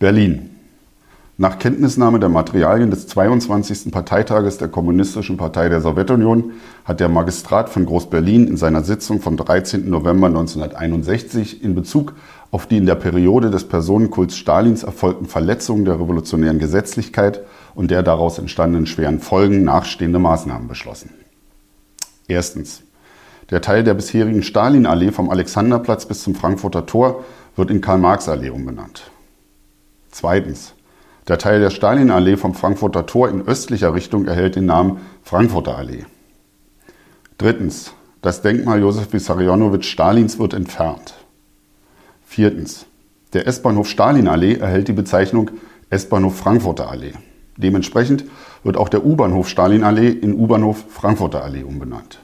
Berlin. Nach Kenntnisnahme der Materialien des 22. Parteitages der Kommunistischen Partei der Sowjetunion hat der Magistrat von Groß-Berlin in seiner Sitzung vom 13. November 1961 in Bezug auf die in der Periode des Personenkults Stalins erfolgten Verletzungen der revolutionären Gesetzlichkeit und der daraus entstandenen schweren Folgen nachstehende Maßnahmen beschlossen. Erstens. Der Teil der bisherigen Stalinallee vom Alexanderplatz bis zum Frankfurter Tor wird in Karl-Marx-Allee umbenannt. Zweitens. Der Teil der Stalinallee vom Frankfurter Tor in östlicher Richtung erhält den Namen Frankfurter Allee. Drittens. Das Denkmal Josef Wissarionowitsch Stalins wird entfernt. Viertens. Der S-Bahnhof Stalinallee erhält die Bezeichnung S-Bahnhof Frankfurter Allee. Dementsprechend wird auch der U-Bahnhof Stalinallee in U-Bahnhof Frankfurter Allee umbenannt.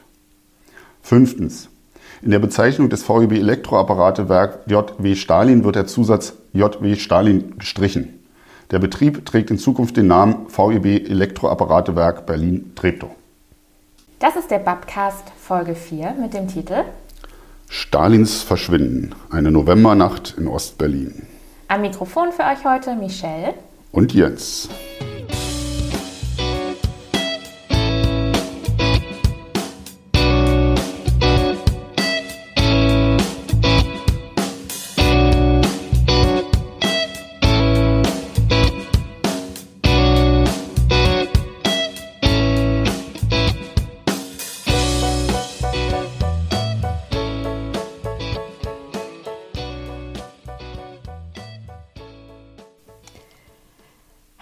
Fünftens. In der Bezeichnung des VEB Elektroapparatewerk JW Stalin wird der Zusatz JW Stalin gestrichen. Der Betrieb trägt in Zukunft den Namen VEB Elektroapparatewerk Berlin-Treptow. Das ist der Babcast Folge 4 mit dem Titel Stalins Verschwinden, eine Novembernacht in Ostberlin. Am Mikrofon für euch heute Michelle und Jens.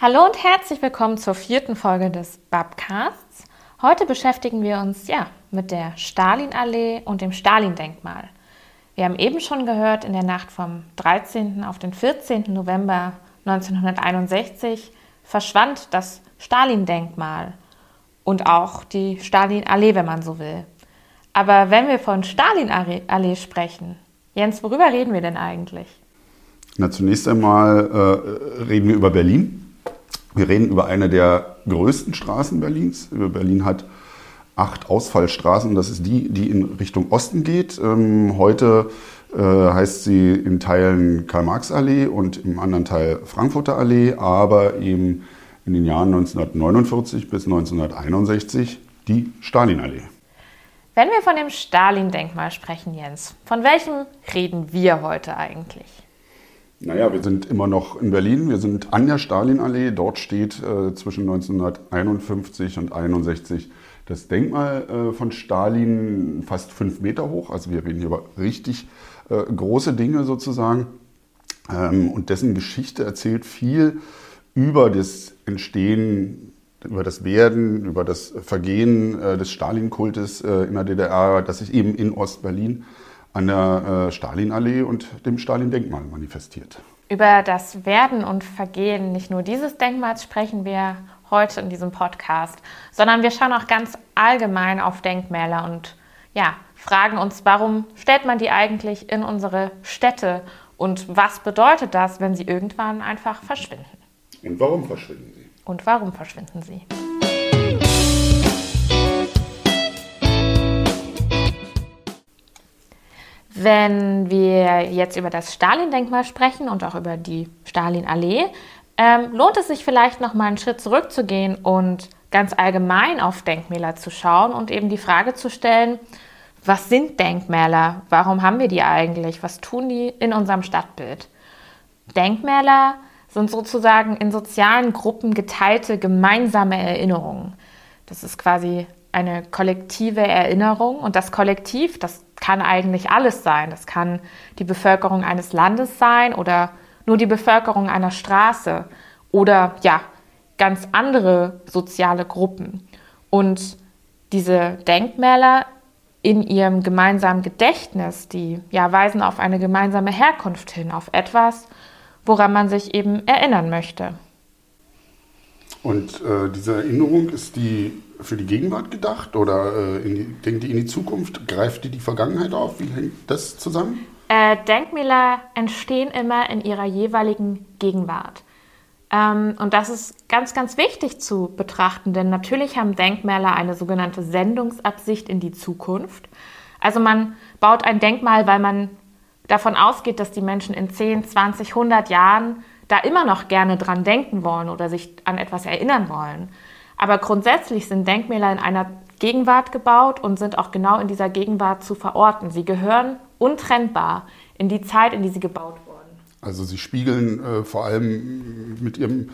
Hallo und herzlich willkommen zur vierten Folge des Babcasts. Heute beschäftigen wir uns ja mit der Stalinallee und dem Stalin-Denkmal. Wir haben eben schon gehört, in der Nacht vom 13. auf den 14. November 1961 verschwand das Stalin-Denkmal und auch die Stalin-Allee, wenn man so will. Aber wenn wir von Stalin-Allee sprechen, Jens, worüber reden wir denn eigentlich? Na, zunächst einmal äh, reden wir über Berlin. Wir reden über eine der größten Straßen Berlins. Berlin hat acht Ausfallstraßen. Das ist die, die in Richtung Osten geht. Ähm, heute äh, heißt sie in Teilen Karl-Marx-Allee und im anderen Teil Frankfurter Allee, aber eben in den Jahren 1949 bis 1961 die Stalinallee. Wenn wir von dem Stalin-Denkmal sprechen, Jens, von welchem reden wir heute eigentlich? Naja, wir sind immer noch in Berlin. Wir sind an der Stalinallee. Dort steht äh, zwischen 1951 und 1961 das Denkmal äh, von Stalin fast fünf Meter hoch. Also wir reden hier über richtig äh, große Dinge sozusagen. Ähm, und dessen Geschichte erzählt viel über das Entstehen, über das Werden, über das Vergehen äh, des Stalin-Kultes äh, in der DDR, das sich eben in Ostberlin berlin an der äh, Stalinallee und dem Stalin-Denkmal manifestiert. Über das Werden und Vergehen nicht nur dieses Denkmals sprechen wir heute in diesem Podcast, sondern wir schauen auch ganz allgemein auf Denkmäler und ja, fragen uns, warum stellt man die eigentlich in unsere Städte und was bedeutet das, wenn sie irgendwann einfach verschwinden? Und warum verschwinden sie? Und warum verschwinden sie? Wenn wir jetzt über das Stalin-Denkmal sprechen und auch über die Stalin-Allee, ähm, lohnt es sich vielleicht noch mal einen Schritt zurückzugehen und ganz allgemein auf Denkmäler zu schauen und eben die Frage zu stellen, was sind Denkmäler? Warum haben wir die eigentlich? Was tun die in unserem Stadtbild? Denkmäler sind sozusagen in sozialen Gruppen geteilte gemeinsame Erinnerungen. Das ist quasi eine kollektive Erinnerung und das Kollektiv, das kann eigentlich alles sein. Das kann die Bevölkerung eines Landes sein oder nur die Bevölkerung einer Straße oder ja, ganz andere soziale Gruppen. Und diese Denkmäler in ihrem gemeinsamen Gedächtnis, die ja weisen auf eine gemeinsame Herkunft hin, auf etwas, woran man sich eben erinnern möchte. Und äh, diese Erinnerung ist die für die Gegenwart gedacht oder äh, die, denkt die in die Zukunft? Greift die die Vergangenheit auf? Wie hängt das zusammen? Äh, Denkmäler entstehen immer in ihrer jeweiligen Gegenwart. Ähm, und das ist ganz, ganz wichtig zu betrachten, denn natürlich haben Denkmäler eine sogenannte Sendungsabsicht in die Zukunft. Also man baut ein Denkmal, weil man davon ausgeht, dass die Menschen in 10, 20, 100 Jahren da immer noch gerne dran denken wollen oder sich an etwas erinnern wollen. Aber grundsätzlich sind Denkmäler in einer Gegenwart gebaut und sind auch genau in dieser Gegenwart zu verorten. Sie gehören untrennbar in die Zeit, in die sie gebaut wurden. Also sie spiegeln äh, vor allem mit ihrem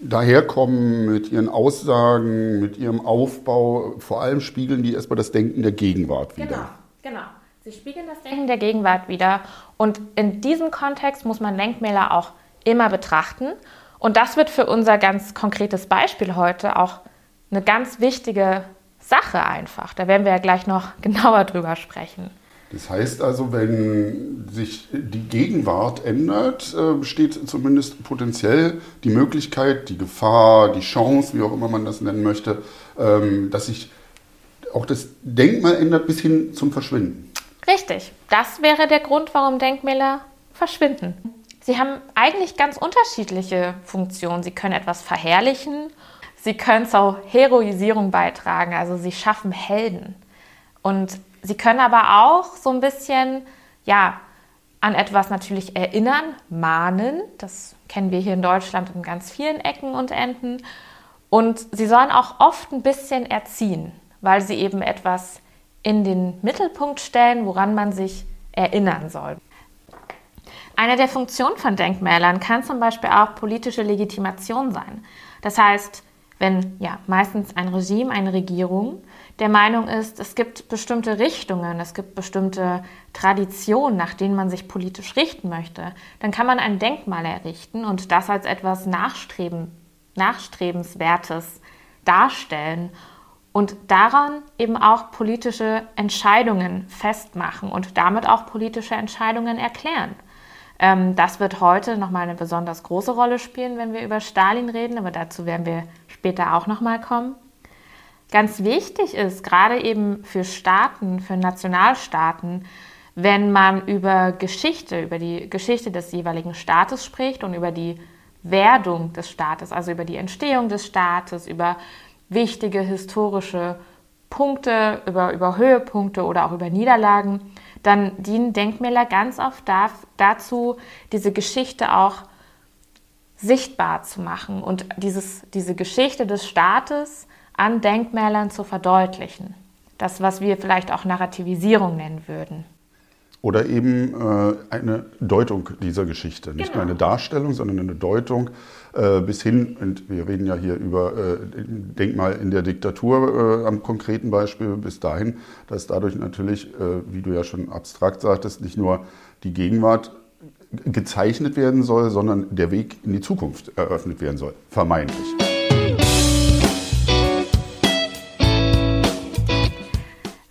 Daherkommen, mit ihren Aussagen, mit ihrem Aufbau, vor allem spiegeln die erstmal das Denken der Gegenwart wieder. Genau, genau. Sie spiegeln das Denken der Gegenwart wieder. Und in diesem Kontext muss man Denkmäler auch immer betrachten. Und das wird für unser ganz konkretes Beispiel heute auch eine ganz wichtige Sache einfach. Da werden wir ja gleich noch genauer drüber sprechen. Das heißt also, wenn sich die Gegenwart ändert, besteht zumindest potenziell die Möglichkeit, die Gefahr, die Chance, wie auch immer man das nennen möchte, ähm, dass sich auch das Denkmal ändert bis hin zum Verschwinden. Richtig. Das wäre der Grund, warum Denkmäler verschwinden. Sie haben eigentlich ganz unterschiedliche Funktionen. Sie können etwas verherrlichen, sie können zur Heroisierung beitragen, also sie schaffen Helden. Und sie können aber auch so ein bisschen, ja, an etwas natürlich erinnern, mahnen. Das kennen wir hier in Deutschland in ganz vielen Ecken und Enden. Und sie sollen auch oft ein bisschen erziehen, weil sie eben etwas in den Mittelpunkt stellen, woran man sich erinnern soll. Eine der Funktionen von Denkmälern kann zum Beispiel auch politische Legitimation sein. Das heißt, wenn ja meistens ein Regime, eine Regierung der Meinung ist, es gibt bestimmte Richtungen, es gibt bestimmte Traditionen, nach denen man sich politisch richten möchte, dann kann man ein Denkmal errichten und das als etwas Nachstreben, Nachstrebenswertes darstellen und daran eben auch politische Entscheidungen festmachen und damit auch politische Entscheidungen erklären. Ähm, das wird heute nochmal eine besonders große Rolle spielen, wenn wir über Stalin reden, aber dazu werden wir später auch nochmal kommen. Ganz wichtig ist, gerade eben für Staaten, für Nationalstaaten, wenn man über Geschichte, über die Geschichte des jeweiligen Staates spricht und über die Werdung des Staates, also über die Entstehung des Staates, über wichtige historische Punkte, über, über Höhepunkte oder auch über Niederlagen, dann dienen Denkmäler ganz oft da, dazu, diese Geschichte auch sichtbar zu machen und dieses, diese Geschichte des Staates an Denkmälern zu verdeutlichen. Das, was wir vielleicht auch Narrativisierung nennen würden. Oder eben äh, eine Deutung dieser Geschichte. Nicht genau. nur eine Darstellung, sondern eine Deutung äh, bis hin, und wir reden ja hier über äh, Denkmal in der Diktatur äh, am konkreten Beispiel, bis dahin, dass dadurch natürlich, äh, wie du ja schon abstrakt sagtest, nicht nur die Gegenwart gezeichnet werden soll, sondern der Weg in die Zukunft eröffnet werden soll, vermeintlich.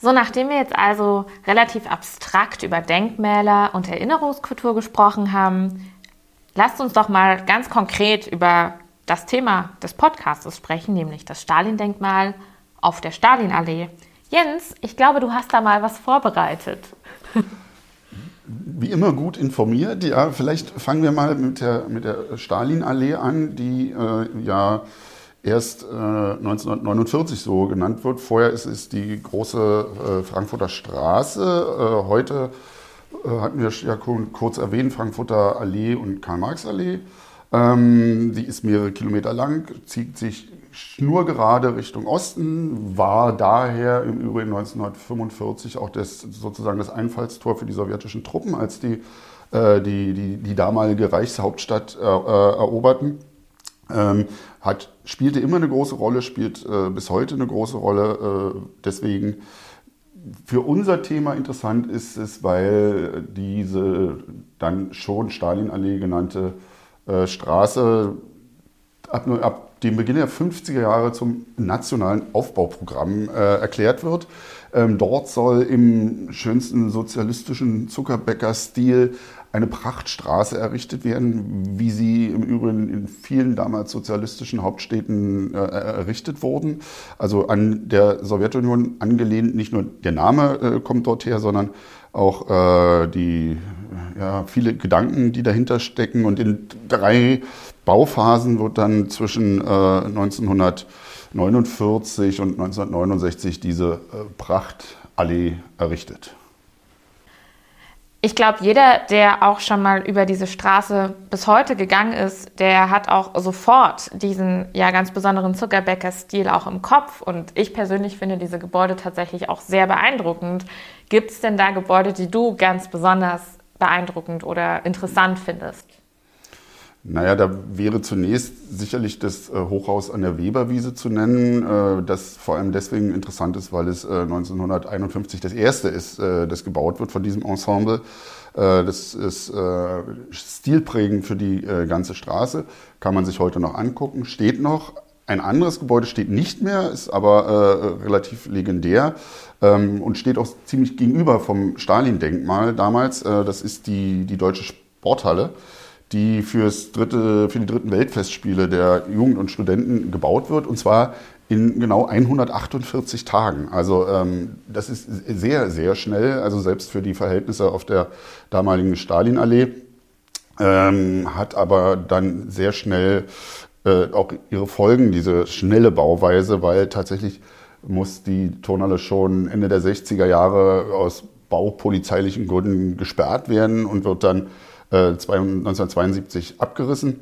So, nachdem wir jetzt also relativ abstrakt über Denkmäler und Erinnerungskultur gesprochen haben, lasst uns doch mal ganz konkret über das Thema des Podcasts sprechen, nämlich das Stalin-Denkmal auf der Stalinallee. Jens, ich glaube, du hast da mal was vorbereitet. Wie immer gut informiert. Ja, vielleicht fangen wir mal mit der, mit der Stalinallee an, die äh, ja erst äh, 1949 so genannt wird. Vorher ist es die große äh, Frankfurter Straße. Äh, heute äh, hatten wir ja kurz erwähnt, Frankfurter Allee und Karl-Marx-Allee. Ähm, die ist mehrere Kilometer lang, zieht sich schnurgerade Richtung Osten, war daher im Übrigen 1945 auch das, sozusagen das Einfallstor für die sowjetischen Truppen, als die äh, die, die, die damalige Reichshauptstadt äh, eroberten. Ähm, hat, spielte immer eine große Rolle, spielt äh, bis heute eine große Rolle. Äh, deswegen für unser Thema interessant ist es, weil diese dann schon Stalinallee genannte äh, Straße ab, ab, dem Beginn der 50er Jahre zum nationalen Aufbauprogramm äh, erklärt wird. Ähm, dort soll im schönsten sozialistischen Zuckerbäcker-Stil eine Prachtstraße errichtet werden, wie sie im Übrigen in vielen damals sozialistischen Hauptstädten äh, errichtet wurden. Also an der Sowjetunion angelehnt, nicht nur der Name äh, kommt dort her, sondern auch äh, die ja, viele Gedanken, die dahinter stecken. Und in drei Bauphasen wird dann zwischen 1949 und 1969 diese Prachtallee errichtet. Ich glaube, jeder, der auch schon mal über diese Straße bis heute gegangen ist, der hat auch sofort diesen ja ganz besonderen Zuckerbäcker-Stil auch im Kopf. Und ich persönlich finde diese Gebäude tatsächlich auch sehr beeindruckend. Gibt es denn da Gebäude, die du ganz besonders beeindruckend oder interessant findest? Naja, da wäre zunächst sicherlich das äh, Hochhaus an der Weberwiese zu nennen, äh, das vor allem deswegen interessant ist, weil es 1951 äh, das erste ist, das gebaut wird von diesem Ensemble. Das ist stilprägend für die ganze Straße, kann man sich heute noch angucken, steht noch. Ein anderes Gebäude steht nicht mehr, ist aber relativ legendär ähm, und steht auch ziemlich gegenüber vom Stalin-Denkmal damals. Das ist die, die Deutsche Sporthalle die fürs dritte, für die dritten Weltfestspiele der Jugend und Studenten gebaut wird. Und zwar in genau 148 Tagen. Also ähm, das ist sehr, sehr schnell, also selbst für die Verhältnisse auf der damaligen Stalinallee. Ähm, hat aber dann sehr schnell äh, auch ihre Folgen, diese schnelle Bauweise, weil tatsächlich muss die Turnhalle schon Ende der 60er Jahre aus baupolizeilichen Gründen gesperrt werden und wird dann 1972 äh, abgerissen.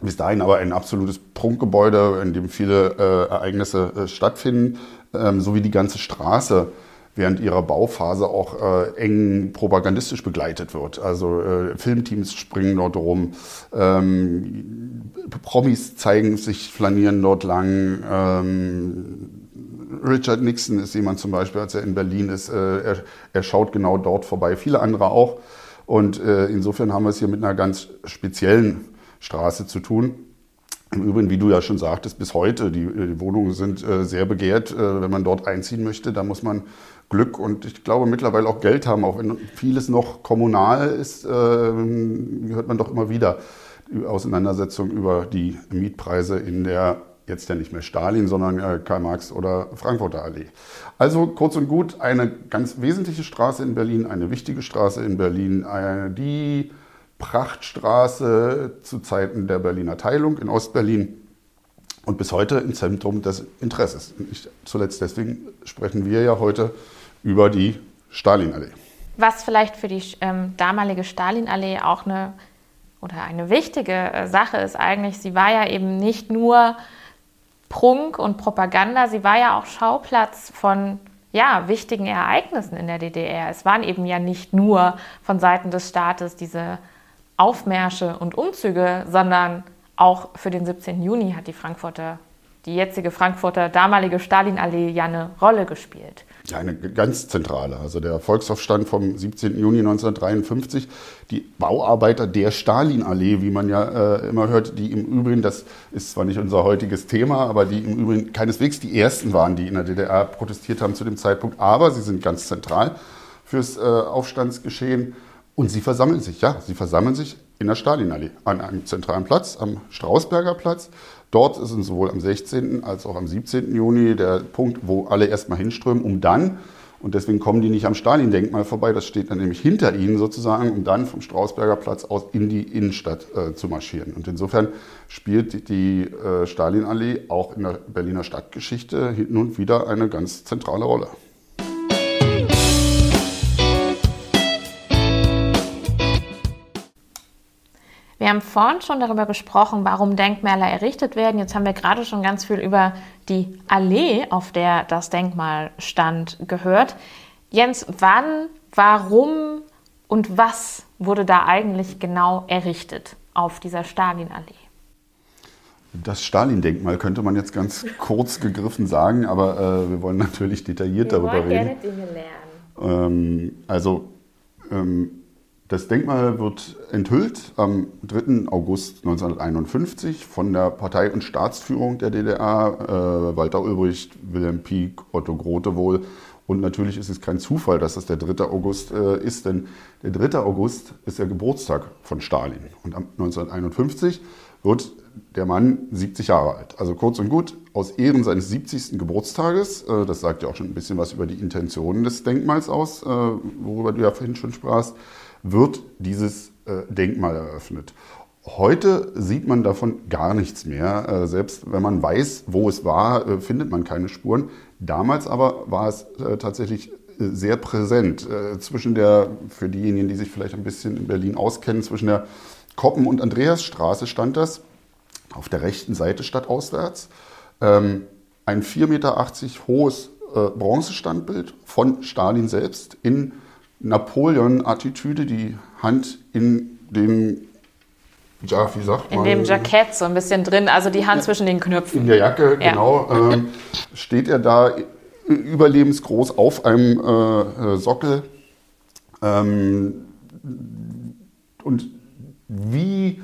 Bis dahin aber ein absolutes Prunkgebäude, in dem viele äh, Ereignisse äh, stattfinden, ähm, sowie die ganze Straße während ihrer Bauphase auch äh, eng propagandistisch begleitet wird. Also äh, Filmteams springen dort rum, ähm, Promis zeigen sich, flanieren dort lang. Ähm, Richard Nixon ist jemand zum Beispiel, als er in Berlin ist, äh, er, er schaut genau dort vorbei. Viele andere auch. Und äh, insofern haben wir es hier mit einer ganz speziellen Straße zu tun. Im Übrigen, wie du ja schon sagtest, bis heute, die, die Wohnungen sind äh, sehr begehrt. Äh, wenn man dort einziehen möchte, da muss man Glück und ich glaube mittlerweile auch Geld haben, auch wenn vieles noch kommunal ist, äh, hört man doch immer wieder Auseinandersetzungen über die Mietpreise in der jetzt ja nicht mehr Stalin, sondern äh, Karl Marx oder Frankfurter Allee. Also kurz und gut, eine ganz wesentliche Straße in Berlin, eine wichtige Straße in Berlin, eine, die Prachtstraße zu Zeiten der Berliner Teilung in Ostberlin und bis heute im Zentrum des Interesses. Nicht zuletzt deswegen sprechen wir ja heute über die Stalinallee. Was vielleicht für die ähm, damalige Stalinallee auch eine oder eine wichtige äh, Sache ist eigentlich, sie war ja eben nicht nur Prunk und Propaganda. Sie war ja auch Schauplatz von ja, wichtigen Ereignissen in der DDR. Es waren eben ja nicht nur von Seiten des Staates diese Aufmärsche und Umzüge, sondern auch für den 17. Juni hat die Frankfurter, die jetzige Frankfurter damalige Stalinallee ja eine Rolle gespielt. Ja, eine ganz zentrale. Also der Volksaufstand vom 17. Juni 1953, die Bauarbeiter der Stalinallee, wie man ja äh, immer hört, die im Übrigen, das ist zwar nicht unser heutiges Thema, aber die im Übrigen keineswegs die ersten waren, die in der DDR protestiert haben zu dem Zeitpunkt, aber sie sind ganz zentral fürs äh, Aufstandsgeschehen und sie versammeln sich, ja, sie versammeln sich in der Stalinallee, an einem zentralen Platz, am Strausberger Platz. Dort ist es sowohl am 16. als auch am 17. Juni der Punkt, wo alle erstmal hinströmen, um dann, und deswegen kommen die nicht am Stalin-Denkmal vorbei, das steht dann nämlich hinter ihnen sozusagen, um dann vom Strausberger Platz aus in die Innenstadt äh, zu marschieren. Und insofern spielt die äh, Stalinallee auch in der Berliner Stadtgeschichte hin und wieder eine ganz zentrale Rolle. Wir haben vorhin schon darüber gesprochen, warum Denkmäler errichtet werden. Jetzt haben wir gerade schon ganz viel über die Allee, auf der das Denkmal stand, gehört. Jens, wann, warum und was wurde da eigentlich genau errichtet auf dieser Stalinallee? Das Stalin-Denkmal könnte man jetzt ganz kurz gegriffen sagen, aber äh, wir wollen natürlich detailliert wir darüber reden. Gerne Dinge lernen. Ähm, also ähm, das Denkmal wird enthüllt am 3. August 1951 von der Partei- und Staatsführung der DDR, äh, Walter Ulbricht, Wilhelm Pieck, Otto Grote wohl. Und natürlich ist es kein Zufall, dass es der 3. August äh, ist, denn der 3. August ist der Geburtstag von Stalin. Und am 1951 wird der Mann 70 Jahre alt. Also kurz und gut, aus Ehren seines 70. Geburtstages, äh, das sagt ja auch schon ein bisschen was über die Intentionen des Denkmals aus, äh, worüber du ja vorhin schon sprachst, wird dieses äh, Denkmal eröffnet. Heute sieht man davon gar nichts mehr. Äh, selbst wenn man weiß, wo es war, äh, findet man keine Spuren. Damals aber war es tatsächlich sehr präsent. Zwischen der, für diejenigen, die sich vielleicht ein bisschen in Berlin auskennen, zwischen der Koppen- und Andreasstraße stand das, auf der rechten Seite stadtauswärts. Ähm, ein 4,80 Meter hohes Bronzestandbild von Stalin selbst in Napoleon-Attitüde, die Hand in den, ja, wie sagt man? In dem Jackett so ein bisschen drin, also die Hand ja, zwischen den Knöpfen. In der Jacke, ja. genau. Ähm, steht er da überlebensgroß auf einem äh, äh, Sockel. Ähm, und wie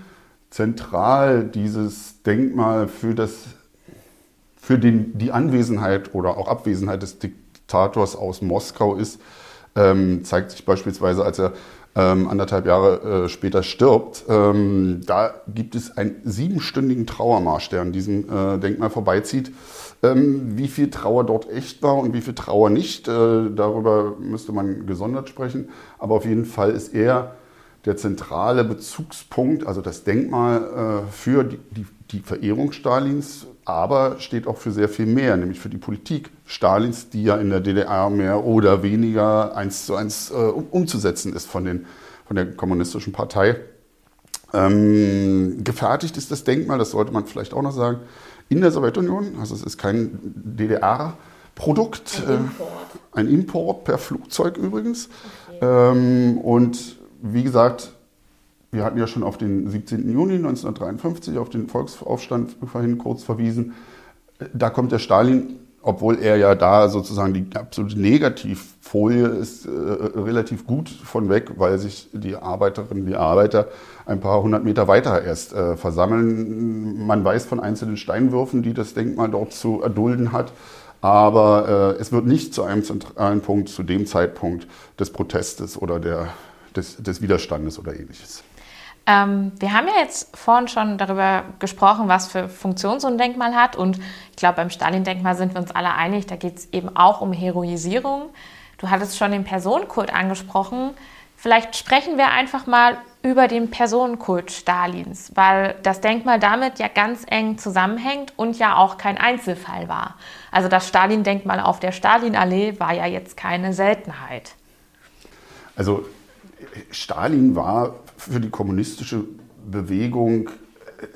zentral dieses Denkmal für, das, für den, die Anwesenheit oder auch Abwesenheit des Diktators aus Moskau ist, ähm, zeigt sich beispielsweise, als er ähm, anderthalb Jahre äh, später stirbt. Ähm, da gibt es einen siebenstündigen Trauermarsch, der an diesem äh, Denkmal vorbeizieht. Ähm, wie viel Trauer dort echt war und wie viel Trauer nicht, äh, darüber müsste man gesondert sprechen. Aber auf jeden Fall ist er der zentrale Bezugspunkt, also das Denkmal äh, für die, die, die Verehrung Stalins, aber steht auch für sehr viel mehr, nämlich für die Politik Stalins, die ja in der DDR mehr oder weniger eins zu eins äh, umzusetzen ist von, den, von der kommunistischen Partei. Ähm, gefertigt ist das Denkmal, das sollte man vielleicht auch noch sagen, in der Sowjetunion. Also es ist kein DDR-Produkt, ein, äh, ein, Import per Flugzeug übrigens. Okay. Ähm, und wie gesagt, wir hatten ja schon auf den 17. Juni 1953, auf den Volksaufstand vorhin kurz verwiesen. Da kommt der Stalin, obwohl er ja da sozusagen die absolute Negativfolie ist, äh, relativ gut von weg, weil sich die Arbeiterinnen, die Arbeiter ein paar hundert Meter weiter erst äh, versammeln. Man weiß von einzelnen Steinwürfen, die das Denkmal dort zu erdulden hat. Aber äh, es wird nicht zu einem zentralen Punkt, zu dem Zeitpunkt des Protestes oder der, des, des Widerstandes oder ähnliches. Ähm, wir haben ja jetzt vorhin schon darüber gesprochen, was für Funktion so ein Denkmal hat. Und ich glaube, beim Stalin-Denkmal sind wir uns alle einig, da geht es eben auch um Heroisierung. Du hattest schon den Personenkult angesprochen. Vielleicht sprechen wir einfach mal über den Personenkult Stalins, weil das Denkmal damit ja ganz eng zusammenhängt und ja auch kein Einzelfall war. Also das Stalin-Denkmal auf der Stalinallee war ja jetzt keine Seltenheit. Also Stalin war für die kommunistische Bewegung äh,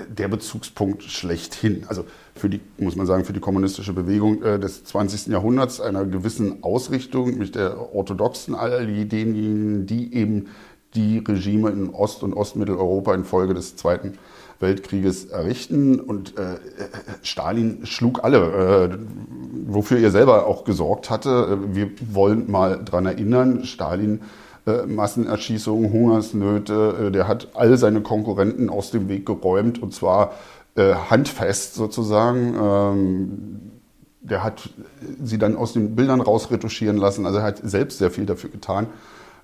der Bezugspunkt schlechthin. Also für die, muss man sagen, für die kommunistische Bewegung äh, des 20. Jahrhunderts einer gewissen Ausrichtung, nämlich der orthodoxen, all diejenigen, die eben die Regime in Ost- und Ostmitteleuropa infolge des Zweiten Weltkrieges errichten. Und äh, Stalin schlug alle, äh, wofür er selber auch gesorgt hatte. Wir wollen mal daran erinnern, Stalin äh, Massenerschießungen, Hungersnöte. Äh, der hat all seine Konkurrenten aus dem Weg geräumt und zwar äh, handfest sozusagen. Ähm, der hat sie dann aus den Bildern rausretuschieren lassen. Also er hat selbst sehr viel dafür getan.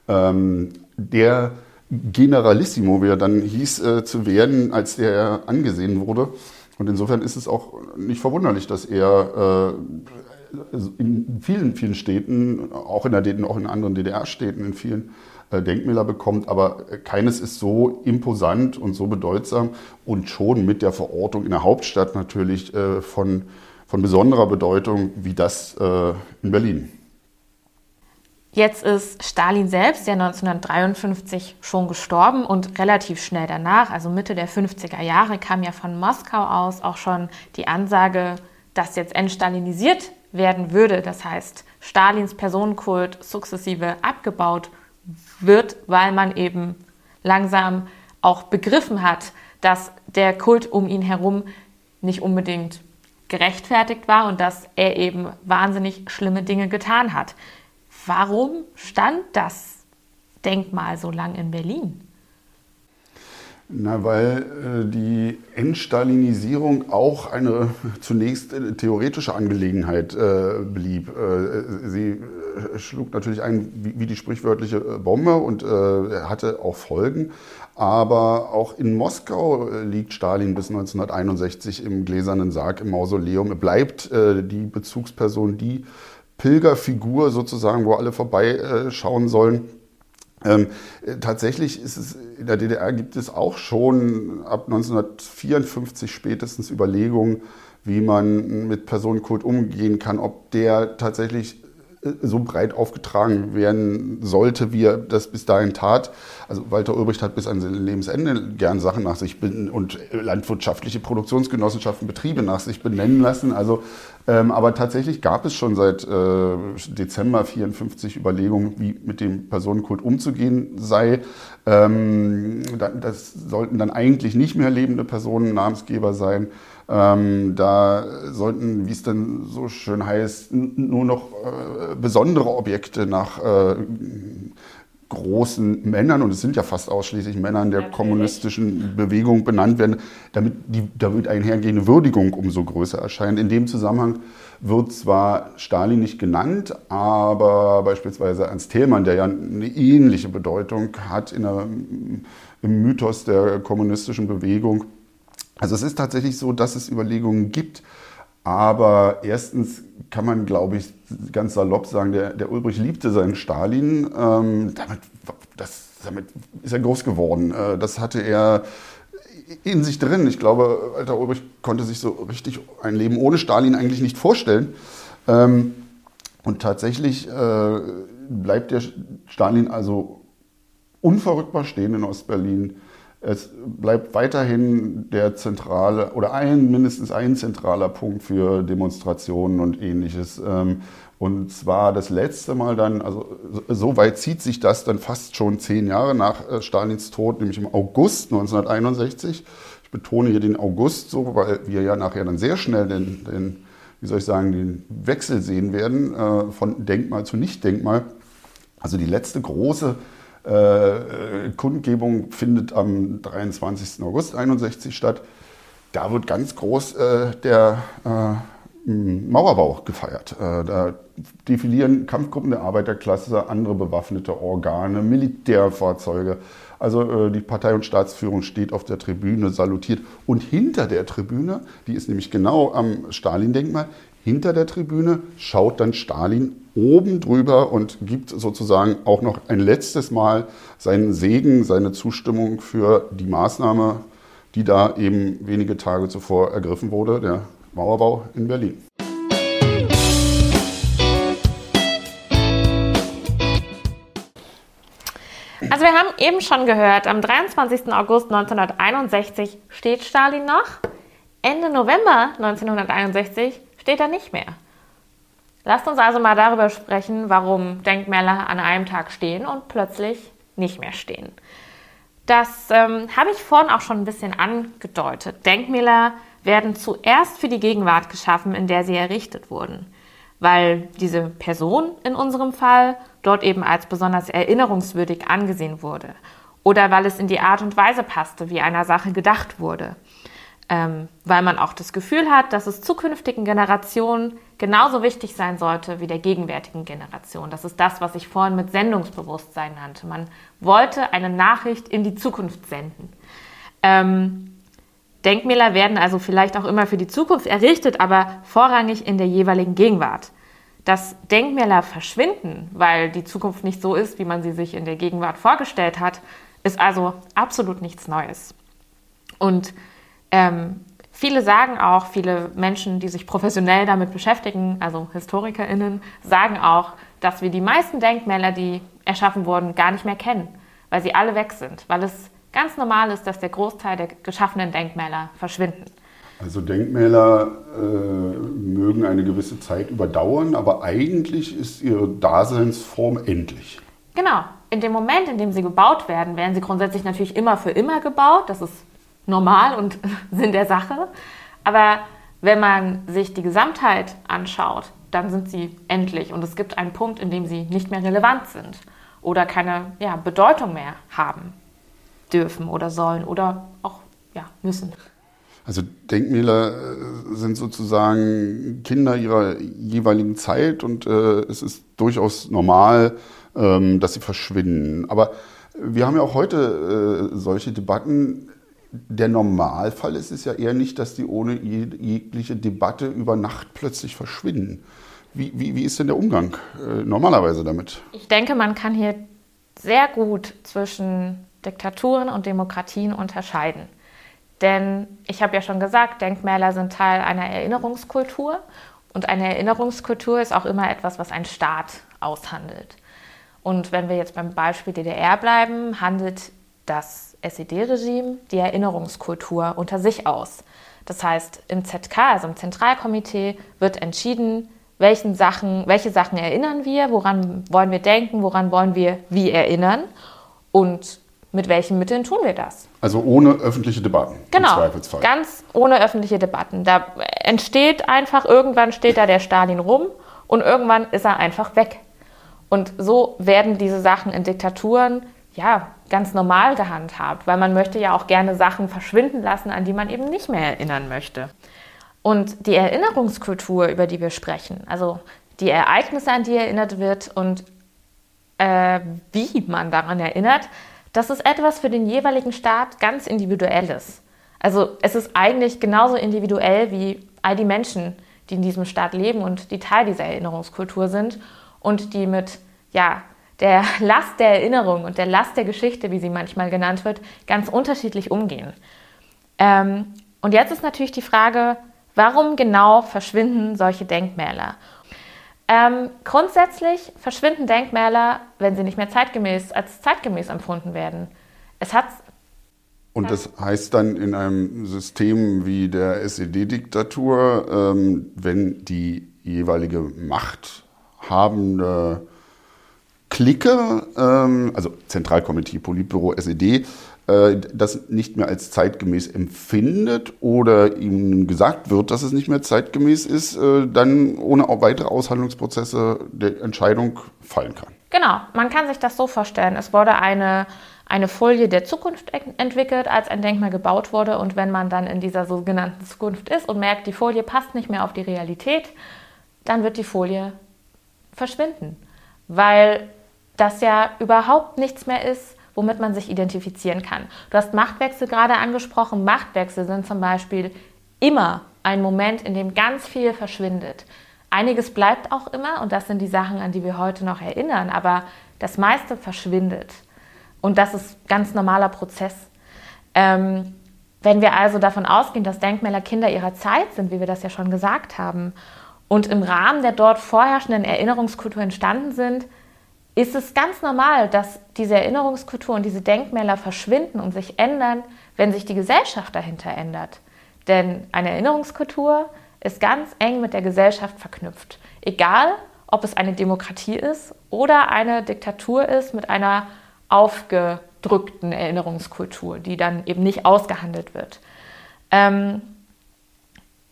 Ähm, der Generalissimo, wie er dann hieß, zu werden, als der angesehen wurde. Und insofern ist es auch nicht verwunderlich, dass er in vielen, vielen Städten, auch in, der, auch in anderen DDR-Städten, in vielen äh, Denkmäler bekommt, aber keines ist so imposant und so bedeutsam und schon mit der Verortung in der Hauptstadt natürlich äh, von, von besonderer Bedeutung wie das äh, in Berlin. Jetzt ist Stalin selbst ja 1953 schon gestorben und relativ schnell danach, also Mitte der 50er Jahre, kam ja von Moskau aus auch schon die Ansage, dass jetzt entstalinisiert werden würde, das heißt Stalins Personenkult sukzessive abgebaut wird, weil man eben langsam auch begriffen hat, dass der Kult um ihn herum nicht unbedingt gerechtfertigt war und dass er eben wahnsinnig schlimme Dinge getan hat. Warum stand das Denkmal so lang in Berlin? Na, weil äh, die Entstalinisierung auch eine zunächst äh, theoretische Angelegenheit äh, blieb. Äh, sie äh, schlug natürlich ein wie, wie die sprichwörtliche äh, Bombe und hatte auch Folgen. Aber auch in Moskau liegt Stalin bis 1961 im gläsernen Sarg im Mausoleum. Er bleibt die Bezugsperson, die Pilgerfigur sozusagen, wo alle vorbeischauen sollen. Ähm, tatsächlich ist es in der DDR gibt es auch schon ab 1954 spätestens Überlegungen, wie man mit Personenkult umgehen kann, ob der tatsächlich äh, so breit aufgetragen werden sollte, wie er das bis dahin tat. Also Walter Ulbricht hat bis an sein Lebensende gern Sachen nach sich und landwirtschaftliche Produktionsgenossenschaften, Betriebe nach sich benennen lassen. Also, ähm, aber tatsächlich gab es schon seit äh, Dezember 54 Überlegungen, wie mit dem Personenkult umzugehen sei. Ähm, das sollten dann eigentlich nicht mehr lebende Personen Namensgeber sein. Ähm, da sollten, wie es dann so schön heißt, nur noch äh, besondere Objekte nach äh, großen Männern, und es sind ja fast ausschließlich Männern der Natürlich. kommunistischen Bewegung benannt werden, damit die damit einhergehende Würdigung umso größer erscheint. In dem Zusammenhang wird zwar Stalin nicht genannt, aber beispielsweise Ernst Thälmann, der ja eine ähnliche Bedeutung hat in der, im Mythos der kommunistischen Bewegung, also es ist tatsächlich so, dass es Überlegungen gibt, aber erstens kann man, glaube ich, ganz salopp sagen, der, der Ulbrich liebte seinen Stalin. Ähm, damit, das, damit ist er groß geworden. Äh, das hatte er in sich drin. Ich glaube, Walter Ulbrich konnte sich so richtig ein Leben ohne Stalin eigentlich nicht vorstellen. Ähm, und tatsächlich äh, bleibt der Stalin also unverrückbar stehen in Ostberlin. Es bleibt weiterhin der zentrale oder ein, mindestens ein zentraler Punkt für Demonstrationen und ähnliches. Ähm, und zwar das letzte Mal dann, also so weit zieht sich das dann fast schon zehn Jahre nach äh, Stalins Tod, nämlich im August 1961. Ich betone hier den August so, weil wir ja nachher dann sehr schnell den, den wie soll ich sagen, den Wechsel sehen werden äh, von Denkmal zu Nicht-Denkmal. Also die letzte große äh, Kundgebung findet am 23. August 61 statt. Da wird ganz groß äh, der äh, Mauerbau gefeiert. Äh, da defilieren Kampfgruppen der Arbeiterklasse, andere bewaffnete Organe, Militärfahrzeuge. Also äh, die Partei- und Staatsführung steht auf der Tribüne, salutiert. Und hinter der Tribüne, die ist nämlich genau am Stalin-Denkmal, hinter der Tribüne schaut dann Stalin oben drüber und gibt sozusagen auch noch ein letztes Mal seinen Segen, seine Zustimmung für die Maßnahme, die da eben wenige Tage zuvor ergriffen wurde, der Mauerbau in Berlin. Also wir haben eben schon gehört, am 23. August 1961 steht Stalin noch. Ende November 1961 steht er nicht mehr. Lasst uns also mal darüber sprechen, warum Denkmäler an einem Tag stehen und plötzlich nicht mehr stehen. Das ähm, habe ich vorhin auch schon ein bisschen angedeutet. Denkmäler werden zuerst für die Gegenwart geschaffen, in der sie errichtet wurden, weil diese Person in unserem Fall dort eben als besonders erinnerungswürdig angesehen wurde oder weil es in die Art und Weise passte, wie einer Sache gedacht wurde ähm, weil man auch das Gefühl hat, dass es zukünftigen Generationen genauso wichtig sein sollte wie der gegenwärtigen Generation. Das ist das, was ich vorhin mit Sendungsbewusstsein nannte. Man wollte eine Nachricht in die Zukunft senden. Ähm, Denkmäler werden also vielleicht auch immer für die Zukunft errichtet, aber vorrangig in der jeweiligen Gegenwart. Dass Denkmäler verschwinden, weil die Zukunft nicht so ist, wie man sie sich in der Gegenwart vorgestellt hat, ist also absolut nichts Neues. Und ähm, viele sagen auch, viele Menschen, die sich professionell damit beschäftigen, also HistorikerInnen, sagen auch, dass wir die meisten Denkmäler, die erschaffen wurden, gar nicht mehr kennen, weil sie alle weg sind, weil es ganz normal ist, dass der Großteil der geschaffenen Denkmäler verschwinden. Also Denkmäler äh, mögen eine gewisse Zeit überdauern, aber eigentlich ist ihre Daseinsform endlich. Genau. In dem Moment, in dem sie gebaut werden, werden sie grundsätzlich natürlich immer für immer gebaut. Das ist normal und Sinn der Sache. Aber wenn man sich die Gesamtheit anschaut, dann sind sie endlich und es gibt einen Punkt, in dem sie nicht mehr relevant sind oder keine ja, Bedeutung mehr haben dürfen oder sollen oder auch ja, müssen. Also Denkmäler äh, sind sozusagen Kinder ihrer jeweiligen Zeit und äh, es ist durchaus normal, ähm, dass sie verschwinden. Aber wir haben ja auch heute äh, solche Debatten der Normalfall ist es ja eher nicht, dass die ohne jegliche Debatte über Nacht plötzlich verschwinden. Wie, wie, wie ist denn der Umgang äh, normalerweise damit? Ich denke, man kann hier sehr gut zwischen Diktaturen und Demokratien unterscheiden. Denn ich habe ja schon gesagt, Denkmäler sind Teil einer Erinnerungskultur Und eine Erinnerungskultur ist auch immer etwas, was ein Staat aushandelt. Und wenn wir jetzt beim Beispiel DDR bleiben, handelt das SED-Regime die Erinnerungskultur unter sich aus. Das heißt, im ZK, also im Zentralkomitee, wird entschieden, welchen Sachen, welche Sachen erinnern wir, woran wollen wir denken, woran wollen wir wie erinnern und mit welchen Mitteln tun wir das. Also ohne öffentliche Debatten. Genau, im Zweifelsfall. ganz ohne öffentliche Debatten. Da entsteht einfach, irgendwann steht da der Stalin rum und irgendwann ist er einfach weg. Und so werden diese Sachen in Diktaturen ja ganz normal gehandhabt, weil man möchte ja auch gerne Sachen verschwinden lassen, an die man eben nicht mehr erinnern möchte. Und die Erinnerungskultur, über die wir sprechen, also die Ereignisse, an die erinnert wird und äh, wie man daran erinnert, das ist etwas für den jeweiligen Staat ganz Individuelles. Also es ist eigentlich genauso individuell wie all die Menschen, die in diesem Staat leben und die Teil dieser Erinnerungskultur sind und die mit ja, der Last der Erinnerung und der Last der Geschichte, wie sie manchmal genannt wird, ganz unterschiedlich umgehen. Ähm, und jetzt ist natürlich die Frage, warum genau verschwinden solche Denkmäler? Ähm, grundsätzlich verschwinden Denkmäler, wenn sie nicht mehr zeitgemäß als zeitgemäß empfunden werden. Es hat und das heißt dann in einem System wie der SED-Diktatur, ähm, wenn die jeweilige machthabende Clique, ähm, also Zentralkomitee, Politbüro, SED, äh, das nicht mehr als zeitgemäß empfindet oder ihm gesagt wird, dass es nicht mehr zeitgemäß ist, äh, dann ohne weitere Aushandlungsprozesse der Entscheidung fallen kann. Genau, man kann sich das so vorstellen. Es wurde eine, eine Folie der Zukunft entwickelt, als ein Denkmal gebaut wurde. Und wenn man dann in dieser sogenannten Zukunft ist und merkt, die Folie passt nicht mehr auf die Realität, dann wird die Folie verschwinden. Weil das ja überhaupt nichts mehr ist, womit man sich identifizieren kann. Du hast Machtwechsel gerade angesprochen. Machtwechsel sind zum Beispiel immer ein Moment, in dem ganz viel verschwindet. Einiges bleibt auch immer und das sind die Sachen, an die wir heute noch erinnern, aber das meiste verschwindet. Und das ist ganz normaler Prozess. Ähm, wenn wir also davon ausgehen, dass Denkmäler Kinder ihrer Zeit sind, wie wir das ja schon gesagt haben, und im Rahmen der dort vorherrschenden Erinnerungskultur entstanden sind, ist es ganz normal, dass diese Erinnerungskultur und diese Denkmäler verschwinden und sich ändern, wenn sich die Gesellschaft dahinter ändert. Denn eine Erinnerungskultur ist ganz eng mit der Gesellschaft verknüpft. Egal, ob es eine Demokratie ist oder eine Diktatur ist mit einer aufgedrückten Erinnerungskultur, die dann eben nicht ausgehandelt wird. Ähm,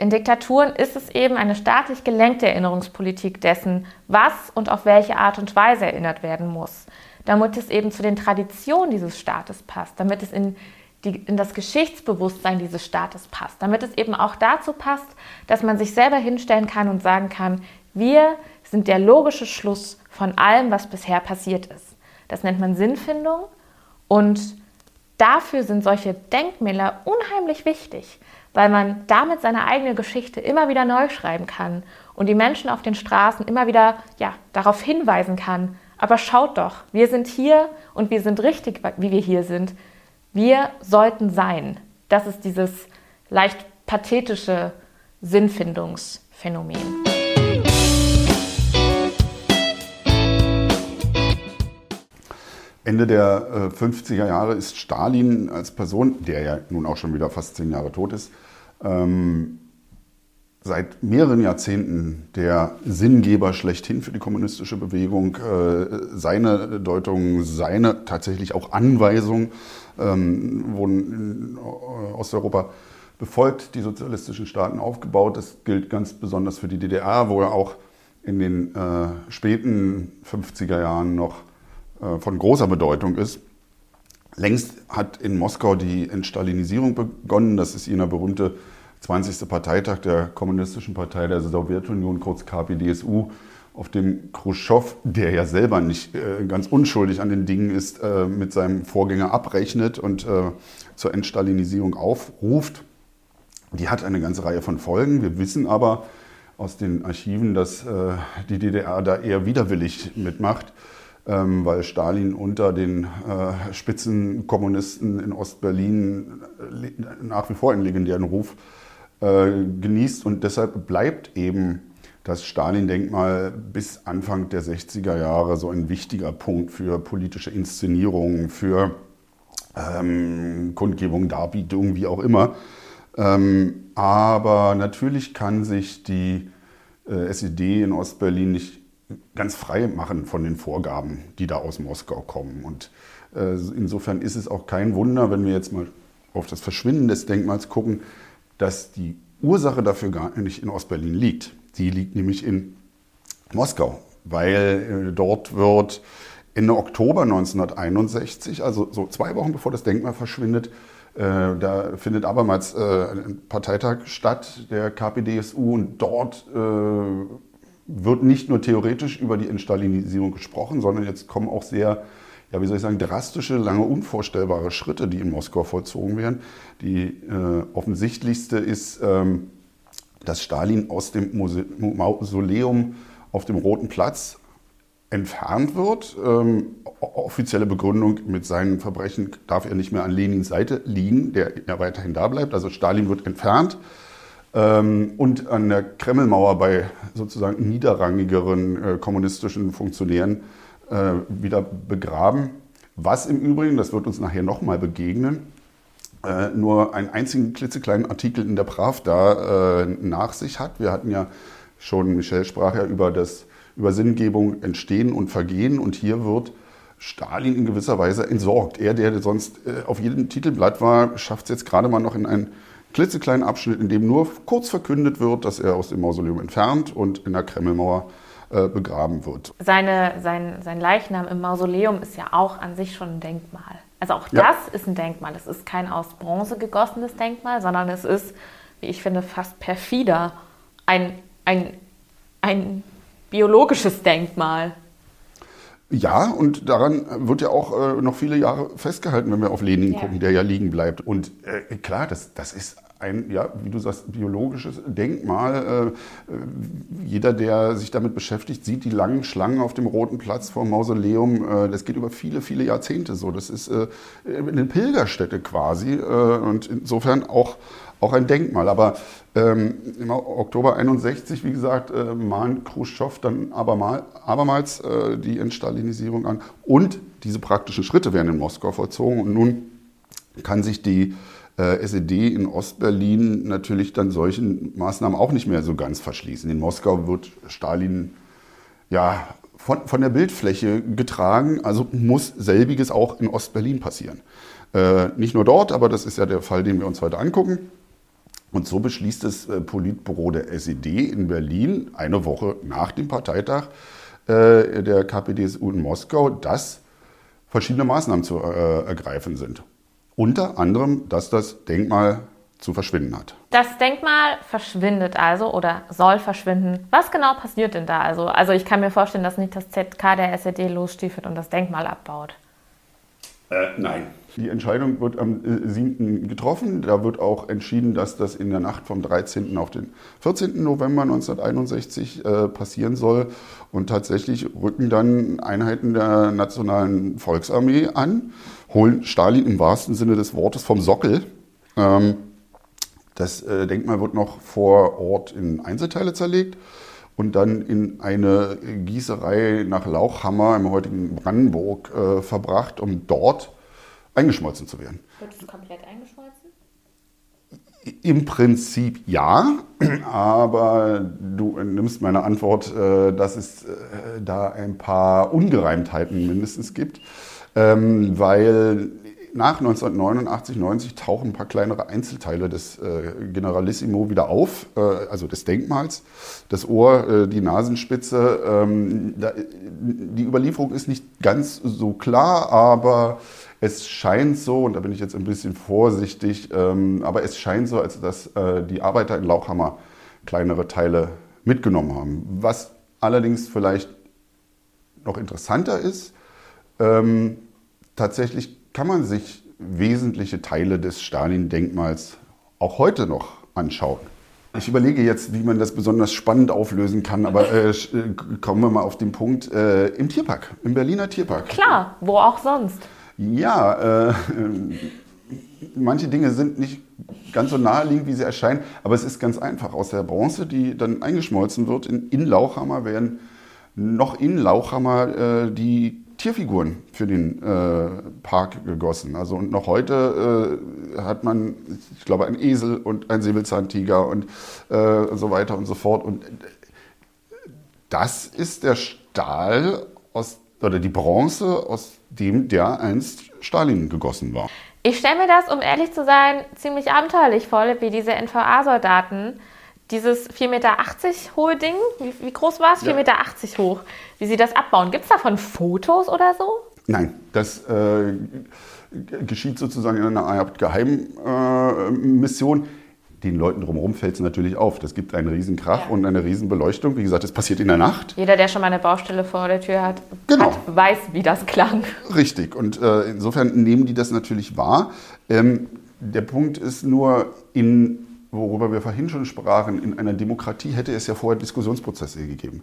in Diktaturen ist es eben eine staatlich gelenkte Erinnerungspolitik dessen, was und auf welche Art und Weise erinnert werden muss, damit es eben zu den Traditionen dieses Staates passt, damit es in, die, in das Geschichtsbewusstsein dieses Staates passt, damit es eben auch dazu passt, dass man sich selber hinstellen kann und sagen kann, wir sind der logische Schluss von allem, was bisher passiert ist. Das nennt man Sinnfindung und dafür sind solche Denkmäler unheimlich wichtig weil man damit seine eigene Geschichte immer wieder neu schreiben kann und die Menschen auf den Straßen immer wieder ja, darauf hinweisen kann. Aber schaut doch, wir sind hier und wir sind richtig, wie wir hier sind. Wir sollten sein. Das ist dieses leicht pathetische Sinnfindungsphänomen. Ende der 50er äh, Jahre ist Stalin als Person, der ja nun auch schon wieder fast zehn Jahre tot ist, ähm, seit mehreren Jahrzehnten der Sinngeber schlechthin für die kommunistische Bewegung. Äh, seine Deutung, seine tatsächlich auch Anweisung ähm, wurden in Osteuropa befolgt, die sozialistischen Staaten aufgebaut. Das gilt ganz besonders für die DDR, wo er auch in den äh, späten 50er Jahren noch äh, von großer Bedeutung ist. Längst hat in Moskau die Entstalinisierung begonnen. Das ist jener berühmte 20. Parteitag der Kommunistischen Partei der Sowjetunion, kurz KPDSU, auf dem Khrushchev, der ja selber nicht äh, ganz unschuldig an den Dingen ist, äh, mit seinem Vorgänger abrechnet und äh, zur Entstalinisierung aufruft. Die hat eine ganze Reihe von Folgen. Wir wissen aber aus den Archiven, dass äh, die DDR da eher widerwillig mitmacht weil Stalin unter den äh, Spitzenkommunisten in Ostberlin äh, nach wie vor einen legendären Ruf äh, genießt und deshalb bleibt eben das Stalin-Denkmal bis Anfang der 60er Jahre so ein wichtiger Punkt für politische Inszenierungen, für ähm, Kundgebungen, Darbietungen, wie auch immer. Ähm, aber natürlich kann sich die äh, SED in Ostberlin nicht ganz frei machen von den Vorgaben, die da aus Moskau kommen. Und äh, insofern ist es auch kein Wunder, wenn wir jetzt mal auf das Verschwinden des Denkmals gucken, dass die Ursache dafür gar nicht in Ostberlin liegt. Sie liegt nämlich in Moskau, weil äh, dort wird Ende Oktober 1961, also so zwei Wochen bevor das Denkmal verschwindet, äh, da findet abermals äh, ein Parteitag statt, der KPDSU, und dort äh, wird nicht nur theoretisch über die Entstalinisierung gesprochen, sondern jetzt kommen auch sehr, ja, wie soll ich sagen, drastische, lange unvorstellbare Schritte, die in Moskau vollzogen werden. Die äh, offensichtlichste ist, ähm, dass Stalin aus dem Mausoleum auf dem Roten Platz entfernt wird. Ähm, offizielle Begründung mit seinen Verbrechen darf er nicht mehr an Lenins Seite liegen, der ja weiterhin da bleibt. Also Stalin wird entfernt ähm, und an der Kremlmauer bei sozusagen niederrangigeren äh, kommunistischen Funktionären äh, wieder begraben. Was im Übrigen, das wird uns nachher nochmal begegnen, äh, nur einen einzigen klitzekleinen Artikel in der Pravda äh, nach sich hat. Wir hatten ja schon, Michel sprach ja über das über Sinngebung entstehen und vergehen. Und hier wird Stalin in gewisser Weise entsorgt. Er, der sonst äh, auf jedem Titelblatt war, schafft es jetzt gerade mal noch in einen klitzekleinen Abschnitt, in dem nur kurz verkündet wird, dass er aus dem Mausoleum entfernt und in der Kremlmauer äh, begraben wird. Seine, sein, sein Leichnam im Mausoleum ist ja auch an sich schon ein Denkmal. Also auch ja. das ist ein Denkmal. Es ist kein aus Bronze gegossenes Denkmal, sondern es ist, wie ich finde, fast perfider ein, ein, ein biologisches Denkmal. Ja, und daran wird ja auch äh, noch viele Jahre festgehalten, wenn wir auf Lenin ja. gucken, der ja liegen bleibt. Und äh, klar, das, das ist ein, ja, wie du sagst, biologisches Denkmal. Äh, jeder, der sich damit beschäftigt, sieht die langen Schlangen auf dem Roten Platz vor dem Mausoleum. Äh, das geht über viele, viele Jahrzehnte so. Das ist äh, eine Pilgerstätte quasi äh, und insofern auch, auch ein Denkmal. Aber ähm, Im Oktober 61, wie gesagt, äh, mahnt Khrushchev dann abermal, abermals äh, die Entstalinisierung an. Und diese praktischen Schritte werden in Moskau vollzogen. Und nun kann sich die äh, SED in Ostberlin natürlich dann solchen Maßnahmen auch nicht mehr so ganz verschließen. In Moskau wird Stalin ja von, von der Bildfläche getragen, also muss selbiges auch in Ostberlin passieren. Äh, nicht nur dort, aber das ist ja der Fall, den wir uns heute angucken. Und so beschließt das äh, Politbüro der SED in Berlin eine Woche nach dem Parteitag äh, der KPDSU in Moskau, dass verschiedene Maßnahmen zu äh, ergreifen sind. Unter anderem, dass das Denkmal zu verschwinden hat. Das Denkmal verschwindet also oder soll verschwinden. Was genau passiert denn da? Also, also ich kann mir vorstellen, dass nicht das ZK der SED losstiefelt und das Denkmal abbaut. Äh, nein. Die Entscheidung wird am 7. Äh, getroffen. Da wird auch entschieden, dass das in der Nacht vom 13. auf den 14. November 1961 äh, passieren soll. Und tatsächlich rücken dann Einheiten der Nationalen Volksarmee an, holen Stalin im wahrsten Sinne des Wortes vom Sockel. Ähm, das äh, Denkmal wird noch vor Ort in Einzelteile zerlegt und dann in eine Gießerei nach Lauchhammer im heutigen Brandenburg äh, verbracht, um dort eingeschmolzen zu werden. Wird es komplett eingeschmolzen? Im Prinzip ja, aber du nimmst meine Antwort, äh, dass es äh, da ein paar Ungereimtheiten mindestens gibt, ähm, weil nach 1989, 90 tauchen ein paar kleinere Einzelteile des äh, Generalissimo wieder auf, äh, also des Denkmals. Das Ohr, äh, die Nasenspitze. Ähm, da, die Überlieferung ist nicht ganz so klar, aber es scheint so, und da bin ich jetzt ein bisschen vorsichtig, ähm, aber es scheint so, als dass äh, die Arbeiter in Lauchhammer kleinere Teile mitgenommen haben. Was allerdings vielleicht noch interessanter ist, ähm, tatsächlich kann man sich wesentliche Teile des Stalin-Denkmals auch heute noch anschauen. Ich überlege jetzt, wie man das besonders spannend auflösen kann, aber äh, äh, kommen wir mal auf den Punkt äh, im Tierpark, im Berliner Tierpark. Klar, wo auch sonst. Ja, äh, manche Dinge sind nicht ganz so naheliegend, wie sie erscheinen, aber es ist ganz einfach. Aus der Bronze, die dann eingeschmolzen wird, in, in Lauchhammer werden noch in Lauchhammer äh, die Tierfiguren für den äh, Park gegossen. Also und noch heute äh, hat man, ich glaube, einen Esel und einen Säbelzahntiger und äh, so weiter und so fort. Und das ist der Stahl aus, oder die Bronze, aus dem der einst Stalin gegossen war. Ich stelle mir das, um ehrlich zu sein, ziemlich abenteuerlich vor, wie diese NVA-Soldaten dieses 4,80 Meter hohe Ding, wie, wie groß war es? Ja. 4,80 Meter hoch. Wie sie das abbauen. Gibt es davon Fotos oder so? Nein, das äh, geschieht sozusagen in einer Art Geheimmission. Äh, den Leuten drumherum fällt es natürlich auf. Das gibt einen riesen Krach ja. und eine riesen Beleuchtung. Wie gesagt, es passiert in der Nacht. Jeder, der schon mal eine Baustelle vor der Tür hat, genau. hat weiß, wie das klang. Richtig. Und äh, insofern nehmen die das natürlich wahr. Ähm, der Punkt ist nur, in worüber wir vorhin schon sprachen, in einer Demokratie hätte es ja vorher Diskussionsprozesse gegeben.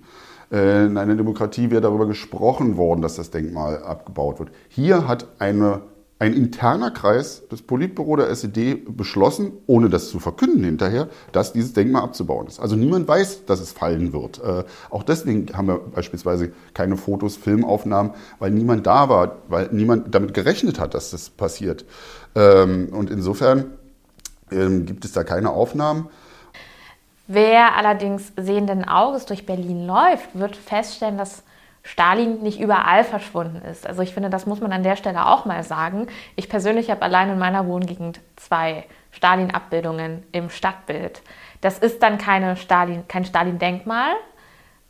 Äh, in einer Demokratie wäre darüber gesprochen worden, dass das Denkmal abgebaut wird. Hier hat eine, ein interner Kreis des Politbüro der SED beschlossen, ohne das zu verkünden hinterher, dass dieses Denkmal abzubauen ist. Also niemand weiß, dass es fallen wird. Äh, auch deswegen haben wir beispielsweise keine Fotos, Filmaufnahmen, weil niemand da war, weil niemand damit gerechnet hat, dass das passiert. Ähm, und insofern ähm, gibt es da keine Aufnahmen. Wer allerdings sehenden Auges durch Berlin läuft, wird feststellen, dass Stalin nicht überall verschwunden ist. Also ich finde, das muss man an der Stelle auch mal sagen. Ich persönlich habe allein in meiner Wohngegend zwei Stalin-Abbildungen im Stadtbild. Das ist dann keine Stalin, kein Stalin-Denkmal,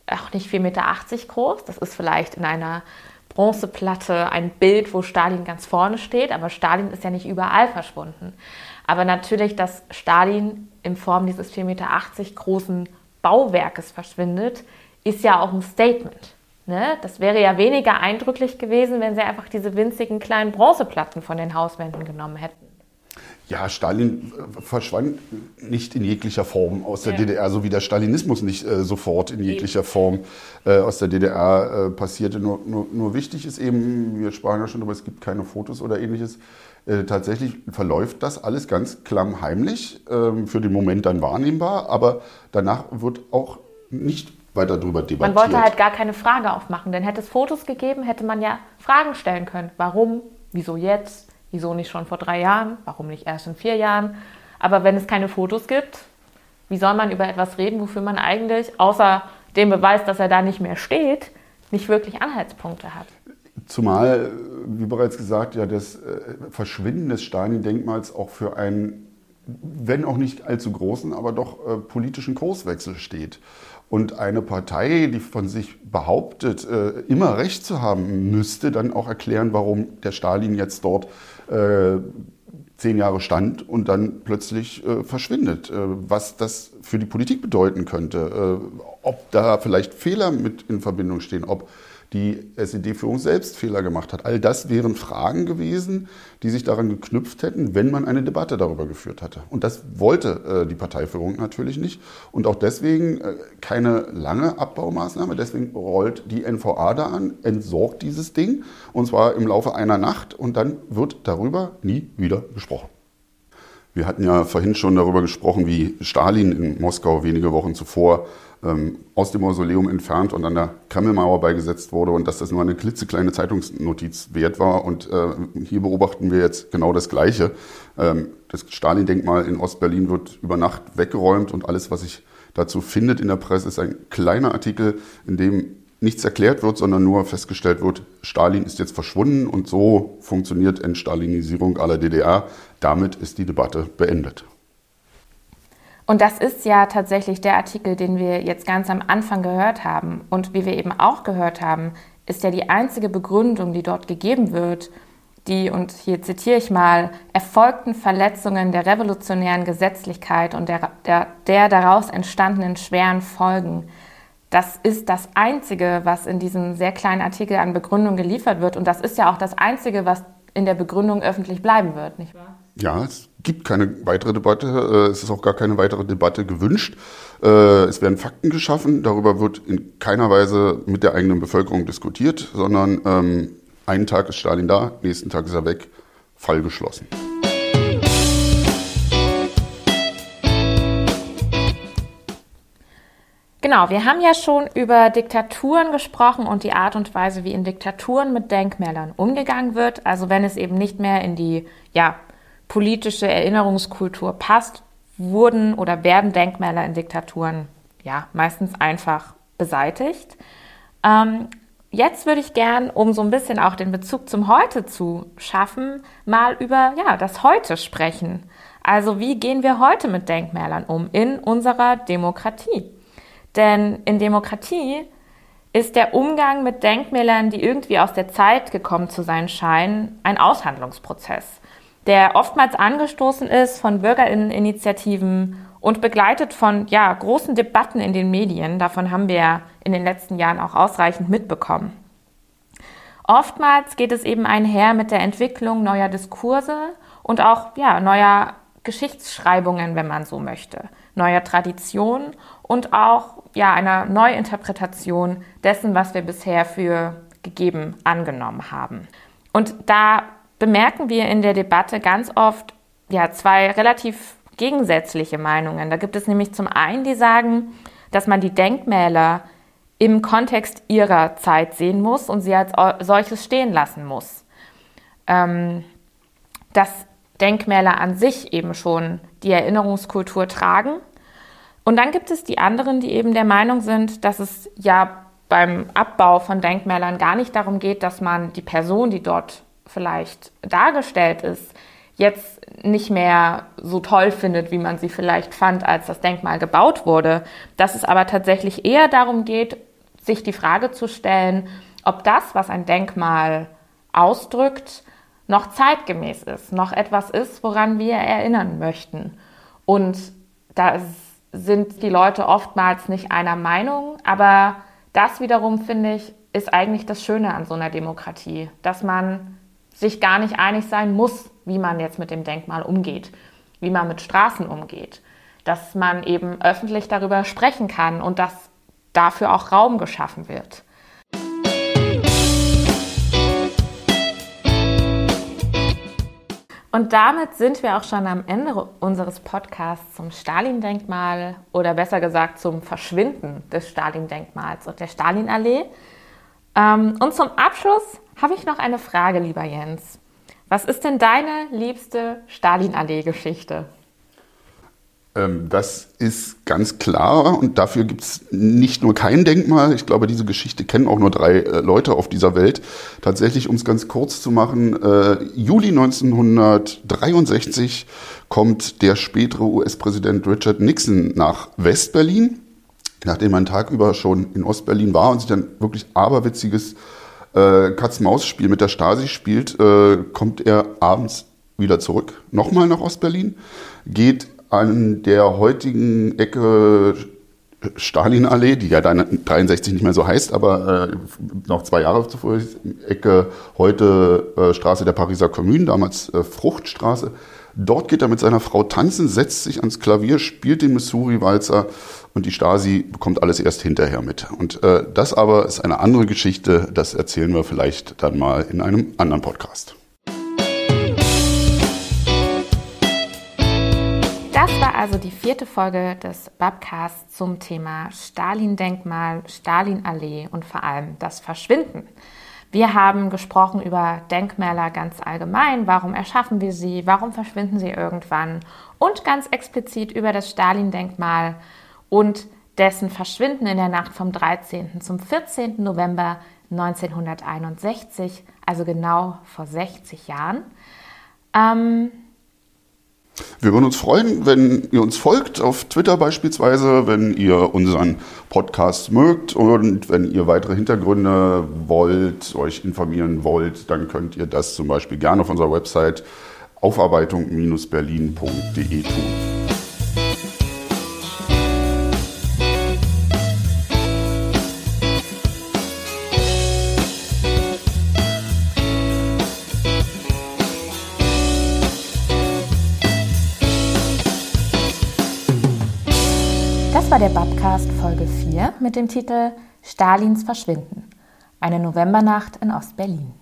auch nicht 4,80 Meter groß. Das ist vielleicht in einer Bronzeplatte ein Bild, wo Stalin ganz vorne steht, aber Stalin ist ja nicht überall verschwunden. Aber natürlich, dass Stalin in Form dieses 4,80 Meter großen Bauwerkes verschwindet, ist ja auch ein Statement. Ne? Das wäre ja weniger eindrücklich gewesen, wenn sie einfach diese winzigen kleinen Bronzeplatten von den Hauswänden genommen hätten. Ja, Stalin äh, verschwand nicht in jeglicher Form aus der ja. DDR, so wie der Stalinismus nicht äh, sofort in jeglicher Form äh, aus der DDR äh, passierte. Nur, nur, nur, wichtig ist eben, wir sprachen ja schon darüber, es gibt keine Fotos oder ähnliches. Äh, tatsächlich verläuft das alles ganz klammheimlich, ähm, für den Moment dann wahrnehmbar, aber danach wird auch nicht weiter darüber debattiert. Man wollte halt gar keine Frage aufmachen, denn hätte es Fotos gegeben, hätte man ja Fragen stellen können. Warum? Wieso jetzt? Wieso nicht schon vor drei Jahren? Warum nicht erst in vier Jahren? Aber wenn es keine Fotos gibt, wie soll man über etwas reden, wofür man eigentlich, außer dem Beweis, dass er da nicht mehr steht, nicht wirklich Anhaltspunkte hat? Zumal, wie bereits gesagt, ja das äh, Verschwinden des Stalin-Denkmals auch für einen, wenn auch nicht allzu großen, aber doch äh, politischen Kurswechsel steht. Und eine Partei, die von sich behauptet, äh, immer Recht zu haben, müsste dann auch erklären, warum der Stalin jetzt dort äh, zehn Jahre stand und dann plötzlich äh, verschwindet. Äh, was das für die Politik bedeuten könnte, äh, ob da vielleicht Fehler mit in Verbindung stehen, ob die SED-Führung selbst Fehler gemacht hat. All das wären Fragen gewesen, die sich daran geknüpft hätten, wenn man eine Debatte darüber geführt hatte. Und das wollte äh, die Parteiführung natürlich nicht. Und auch deswegen äh, keine lange Abbaumaßnahme. Deswegen rollt die NVA da an, entsorgt dieses Ding, und zwar im Laufe einer Nacht. Und dann wird darüber nie wieder gesprochen. Wir hatten ja vorhin schon darüber gesprochen, wie Stalin in Moskau wenige Wochen zuvor ähm, aus dem Mausoleum entfernt und an der Kremlmauer beigesetzt wurde und dass das nur eine klitzekleine Zeitungsnotiz wert war. Und äh, hier beobachten wir jetzt genau das Gleiche. Ähm, das Stalin-Denkmal in Ostberlin wird über Nacht weggeräumt und alles, was sich dazu findet in der Presse, ist ein kleiner Artikel, in dem nichts erklärt wird, sondern nur festgestellt wird, Stalin ist jetzt verschwunden und so funktioniert Entstalinisierung aller DDR. Damit ist die Debatte beendet. Und das ist ja tatsächlich der Artikel, den wir jetzt ganz am Anfang gehört haben. Und wie wir eben auch gehört haben, ist ja die einzige Begründung, die dort gegeben wird, die, und hier zitiere ich mal, erfolgten Verletzungen der revolutionären Gesetzlichkeit und der, der, der daraus entstandenen schweren Folgen. Das ist das Einzige, was in diesem sehr kleinen Artikel an Begründung geliefert wird. Und das ist ja auch das Einzige, was in der Begründung öffentlich bleiben wird, nicht wahr? Ja, es gibt keine weitere Debatte, äh, es ist auch gar keine weitere Debatte gewünscht. Äh, es werden Fakten geschaffen, darüber wird in keiner Weise mit der eigenen Bevölkerung diskutiert, sondern ähm, einen Tag ist Stalin da, nächsten Tag ist er weg, Fall geschlossen. Genau, wir haben ja schon über Diktaturen gesprochen und die Art und Weise, wie in Diktaturen mit Denkmälern umgegangen wird. Also wenn es eben nicht mehr in die ja, politische Erinnerungskultur passt, wurden oder werden Denkmäler in Diktaturen ja meistens einfach beseitigt. Ähm, jetzt würde ich gern, um so ein bisschen auch den Bezug zum Heute zu schaffen, mal über ja, das Heute sprechen. Also wie gehen wir heute mit Denkmälern um in unserer Demokratie? Denn in Demokratie ist der Umgang mit Denkmälern, die irgendwie aus der Zeit gekommen zu sein scheinen, ein Aushandlungsprozess, der oftmals angestoßen ist von Bürgerinneninitiativen und begleitet von ja, großen Debatten in den Medien. Davon haben wir in den letzten Jahren auch ausreichend mitbekommen. Oftmals geht es eben einher mit der Entwicklung neuer Diskurse und auch ja, neuer Geschichtsschreibungen, wenn man so möchte, neuer Traditionen und auch ja, einer Neuinterpretation dessen, was wir bisher für gegeben angenommen haben. Und da bemerken wir in der Debatte ganz oft ja, zwei relativ gegensätzliche Meinungen. Da gibt es nämlich zum einen, die sagen, dass man die Denkmäler im Kontext ihrer Zeit sehen muss und sie als solches stehen lassen muss. Ähm, dass Denkmäler an sich eben schon die Erinnerungskultur tragen. Und dann gibt es die anderen, die eben der Meinung sind, dass es ja beim Abbau von Denkmälern gar nicht darum geht, dass man die Person, die dort vielleicht dargestellt ist, jetzt nicht mehr so toll findet, wie man sie vielleicht fand, als das Denkmal gebaut wurde. Dass es aber tatsächlich eher darum geht, sich die Frage zu stellen, ob das, was ein Denkmal ausdrückt, noch zeitgemäß ist, noch etwas ist, woran wir erinnern möchten. Und da sind die Leute oftmals nicht einer Meinung, aber das wiederum, finde ich, ist eigentlich das Schöne an so einer Demokratie, dass man sich gar nicht einig sein muss, wie man jetzt mit dem Denkmal umgeht, wie man mit Straßen umgeht, dass man eben öffentlich darüber sprechen kann und dass dafür auch Raum geschaffen wird. Und damit sind wir auch schon am Ende unseres Podcasts zum Stalin-Denkmal oder besser gesagt zum Verschwinden des Stalin-Denkmals und der Stalinallee. Ähm, und zum Abschluss habe ich noch eine Frage, lieber Jens. Was ist denn deine liebste Stalinallee-Geschichte? Ähm, das ist ganz klar und dafür gibt es nicht nur kein Denkmal. Ich glaube, diese Geschichte kennen auch nur drei äh, Leute auf dieser Welt. Tatsächlich, um es ganz kurz zu machen, äh, Juli 1963 kommt der spätere US-Präsident Richard Nixon nach Westberlin, nachdem er einen Tag über schon in Ostberlin war und sich dann wirklich aberwitziges äh, Katz-Maus-Spiel mit der Stasi spielt, äh, kommt er abends wieder zurück, nochmal nach Ostberlin, geht an der heutigen Ecke Stalinallee, die ja dann 63 nicht mehr so heißt, aber äh, noch zwei Jahre zuvor, Ecke heute äh, Straße der Pariser Kommune, damals äh, Fruchtstraße. Dort geht er mit seiner Frau tanzen, setzt sich ans Klavier, spielt den Missouri-Walzer und die Stasi bekommt alles erst hinterher mit. Und äh, das aber ist eine andere Geschichte, das erzählen wir vielleicht dann mal in einem anderen Podcast. Das war also die vierte Folge des Babcasts zum Thema Stalin-Denkmal, Stalin-Allee und vor allem das Verschwinden. Wir haben gesprochen über Denkmäler ganz allgemein, warum erschaffen wir sie, warum verschwinden sie irgendwann und ganz explizit über das Stalin-Denkmal und dessen Verschwinden in der Nacht vom 13. zum 14. November 1961, also genau vor 60 Jahren. Ähm, wir würden uns freuen, wenn ihr uns folgt, auf Twitter beispielsweise, wenn ihr unseren Podcast mögt und wenn ihr weitere Hintergründe wollt, euch informieren wollt, dann könnt ihr das zum Beispiel gerne auf unserer Website aufarbeitung-berlin.de tun. War der Babcast Folge 4 mit dem Titel Stalins Verschwinden. Eine Novembernacht in Ostberlin.